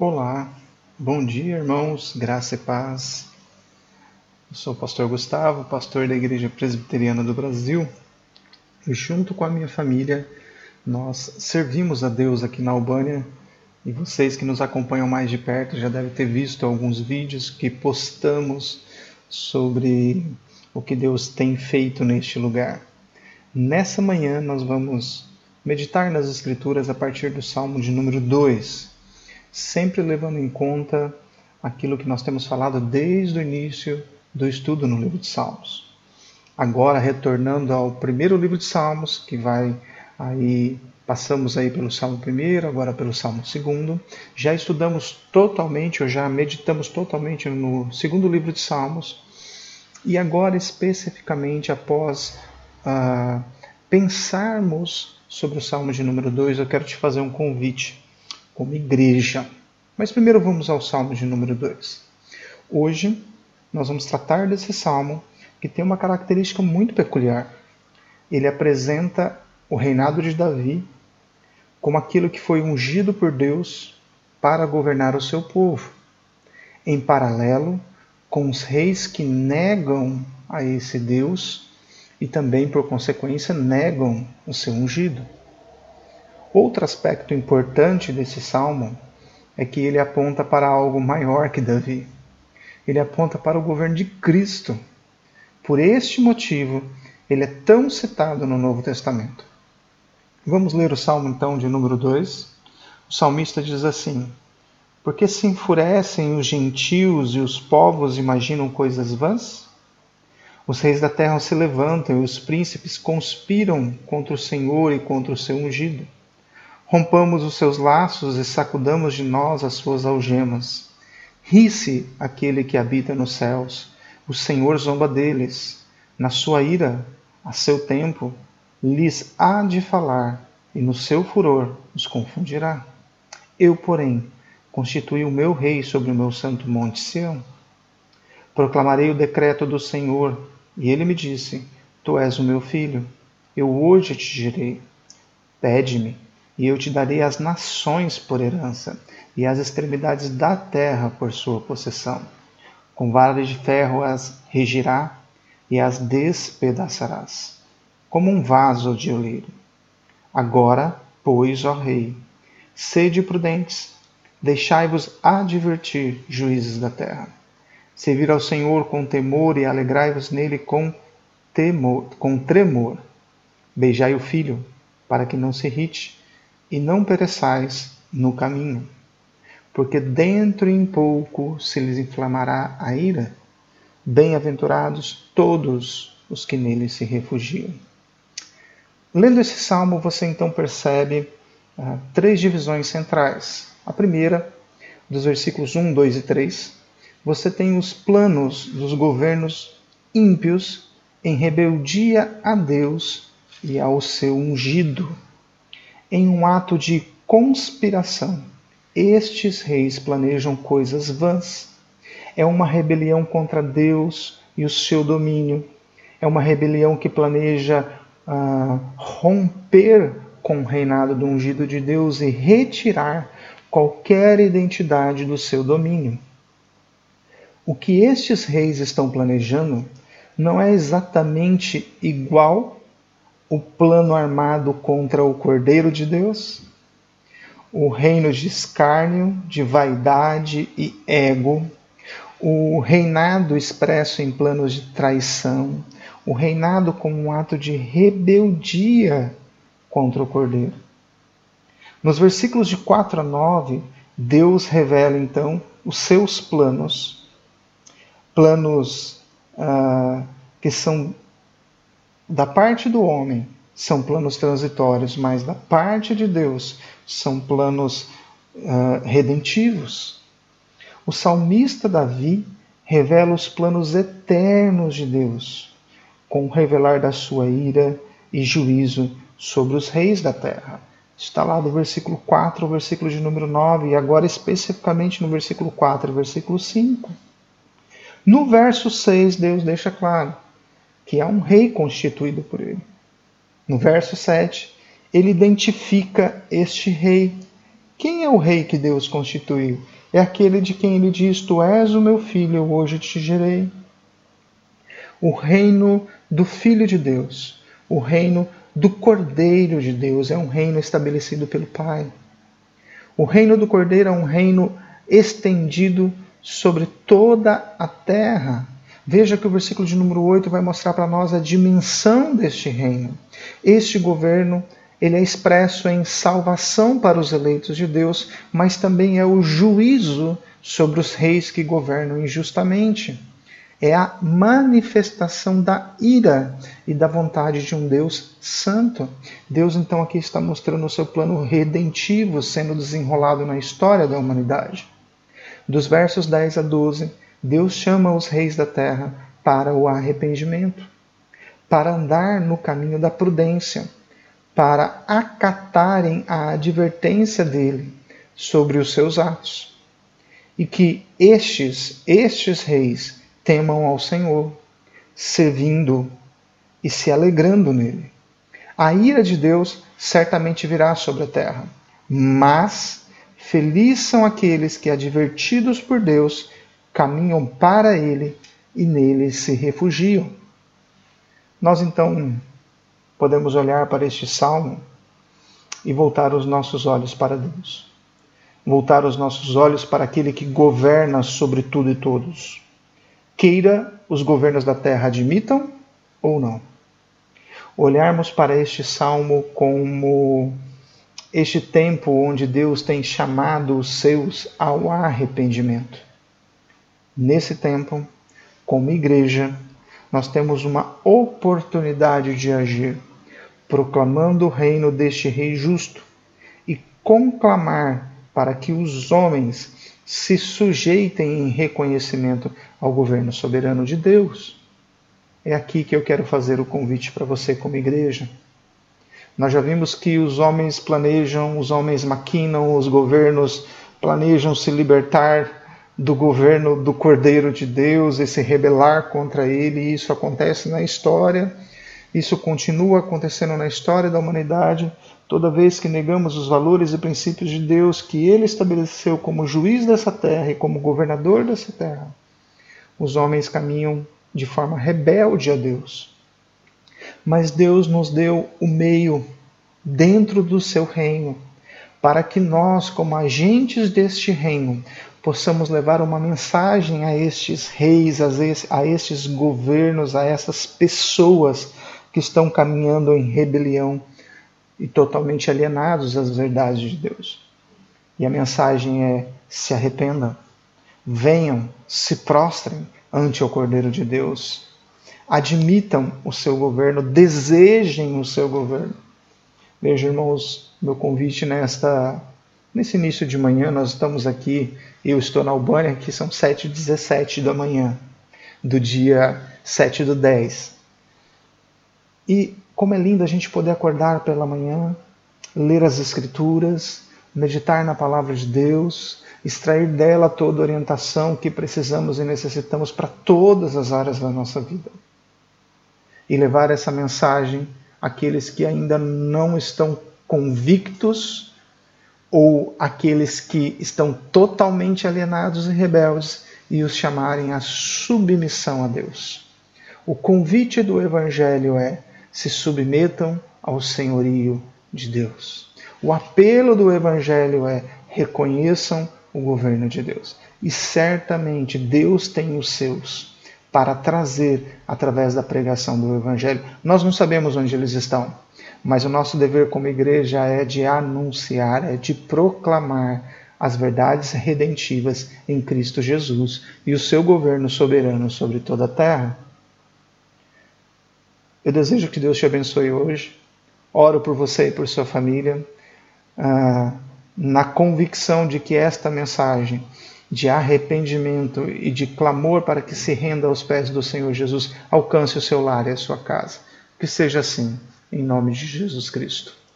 Olá, bom dia irmãos, graça e paz. Eu sou o pastor Gustavo, pastor da Igreja Presbiteriana do Brasil, e junto com a minha família nós servimos a Deus aqui na Albânia. E vocês que nos acompanham mais de perto já devem ter visto alguns vídeos que postamos sobre o que Deus tem feito neste lugar. Nessa manhã nós vamos meditar nas Escrituras a partir do Salmo de número 2 sempre levando em conta aquilo que nós temos falado desde o início do estudo no livro de Salmos. Agora retornando ao primeiro livro de Salmos, que vai aí passamos aí pelo Salmo primeiro, agora pelo Salmo segundo. Já estudamos totalmente, ou já meditamos totalmente no segundo livro de Salmos. E agora especificamente após uh, pensarmos sobre o Salmo de número 2, eu quero te fazer um convite como igreja. Mas primeiro vamos ao Salmo de número 2. Hoje nós vamos tratar desse salmo que tem uma característica muito peculiar. Ele apresenta o reinado de Davi como aquilo que foi ungido por Deus para governar o seu povo, em paralelo com os reis que negam a esse Deus e também, por consequência, negam o seu ungido. Outro aspecto importante desse salmo é que ele aponta para algo maior que Davi. Ele aponta para o governo de Cristo. Por este motivo, ele é tão citado no Novo Testamento. Vamos ler o salmo então de número 2. O salmista diz assim: Porque se enfurecem os gentios e os povos imaginam coisas vãs? Os reis da terra se levantam e os príncipes conspiram contra o Senhor e contra o seu ungido. Rompamos os seus laços e sacudamos de nós as suas algemas. Ri-se aquele que habita nos céus, o Senhor zomba deles. Na sua ira, a seu tempo, lhes há de falar, e no seu furor os confundirá. Eu, porém, constituí o meu rei sobre o meu santo monte Sião. Proclamarei o decreto do Senhor, e ele me disse: Tu és o meu filho, eu hoje te direi. Pede-me e eu te darei as nações por herança, e as extremidades da terra por sua possessão. Com vara de ferro as regirá e as despedaçarás, como um vaso de oleiro. Agora, pois, ó Rei, sede prudentes, deixai-vos advertir, juízes da terra. Servir ao Senhor com temor e alegrai-vos nele com temor, com tremor. Beijai o filho, para que não se irrite e não pereçais no caminho, porque dentro em pouco se lhes inflamará a ira. Bem-aventurados todos os que nele se refugiam. Lendo esse salmo, você então percebe ah, três divisões centrais. A primeira, dos versículos 1, 2 e 3, você tem os planos dos governos ímpios em rebeldia a Deus e ao seu ungido em um ato de conspiração. Estes reis planejam coisas vãs. É uma rebelião contra Deus e o seu domínio. É uma rebelião que planeja uh, romper com o reinado do ungido de Deus e retirar qualquer identidade do seu domínio. O que estes reis estão planejando não é exatamente igual o plano armado contra o Cordeiro de Deus, o reino de escárnio, de vaidade e ego, o reinado expresso em planos de traição, o reinado como um ato de rebeldia contra o Cordeiro. Nos versículos de 4 a 9, Deus revela então os seus planos, planos uh, que são da parte do homem são planos transitórios, mas da parte de Deus são planos uh, redentivos. O salmista Davi revela os planos eternos de Deus, com o revelar da sua ira e juízo sobre os reis da terra. Está lá do versículo 4 ao versículo de número 9, e agora especificamente no versículo 4 e versículo 5. No verso 6, Deus deixa claro que há um rei constituído por ele. No verso 7, ele identifica este rei Quem é o rei que Deus constituiu? É aquele de quem ele diz: Tu és o meu filho, hoje te gerei. O reino do Filho de Deus, o reino do Cordeiro de Deus, é um reino estabelecido pelo Pai. O reino do Cordeiro é um reino estendido sobre toda a terra. Veja que o versículo de número 8 vai mostrar para nós a dimensão deste reino. Este governo ele é expresso em salvação para os eleitos de Deus, mas também é o juízo sobre os reis que governam injustamente. É a manifestação da ira e da vontade de um Deus santo. Deus, então, aqui está mostrando o seu plano redentivo sendo desenrolado na história da humanidade. Dos versos 10 a 12, Deus chama os reis da terra para o arrependimento, para andar no caminho da prudência para acatarem a advertência dele sobre os seus atos. E que estes, estes reis, temam ao Senhor, servindo e se alegrando nele. A ira de Deus certamente virá sobre a terra, mas felizes são aqueles que, advertidos por Deus, caminham para ele e nele se refugiam. Nós então podemos olhar para este salmo e voltar os nossos olhos para Deus. Voltar os nossos olhos para aquele que governa sobre tudo e todos. Queira os governos da terra admitam ou não. Olharmos para este salmo como este tempo onde Deus tem chamado os seus ao arrependimento. Nesse tempo, como igreja, nós temos uma oportunidade de agir proclamando o reino deste Rei justo, e conclamar para que os homens se sujeitem em reconhecimento ao governo soberano de Deus. É aqui que eu quero fazer o convite para você, como igreja. Nós já vimos que os homens planejam, os homens maquinam, os governos planejam se libertar do governo do Cordeiro de Deus e se rebelar contra ele, isso acontece na história isso continua acontecendo na história da humanidade toda vez que negamos os valores e princípios de Deus que ele estabeleceu como juiz dessa terra e como governador dessa terra. Os homens caminham de forma rebelde a Deus. Mas Deus nos deu o meio dentro do seu reino para que nós, como agentes deste reino, possamos levar uma mensagem a estes reis, a estes governos, a essas pessoas que estão caminhando em rebelião e totalmente alienados às verdades de Deus. E a mensagem é: se arrependam, venham, se prostrem ante o Cordeiro de Deus, admitam o seu governo, desejem o seu governo. Veja, irmãos, meu convite nesta nesse início de manhã, nós estamos aqui, eu estou na Albânia, que são 7h17 da manhã, do dia 7 do 10. E como é lindo a gente poder acordar pela manhã, ler as Escrituras, meditar na palavra de Deus, extrair dela toda a orientação que precisamos e necessitamos para todas as áreas da nossa vida. E levar essa mensagem àqueles que ainda não estão convictos ou aqueles que estão totalmente alienados e rebeldes e os chamarem à submissão a Deus. O convite do Evangelho é se submetam ao senhorio de Deus. O apelo do Evangelho é reconheçam o governo de Deus. E certamente Deus tem os seus para trazer através da pregação do Evangelho. Nós não sabemos onde eles estão, mas o nosso dever como igreja é de anunciar, é de proclamar as verdades redentivas em Cristo Jesus e o seu governo soberano sobre toda a terra. Eu desejo que Deus te abençoe hoje. Oro por você e por sua família, ah, na convicção de que esta mensagem de arrependimento e de clamor para que se renda aos pés do Senhor Jesus alcance o seu lar e a sua casa. Que seja assim, em nome de Jesus Cristo.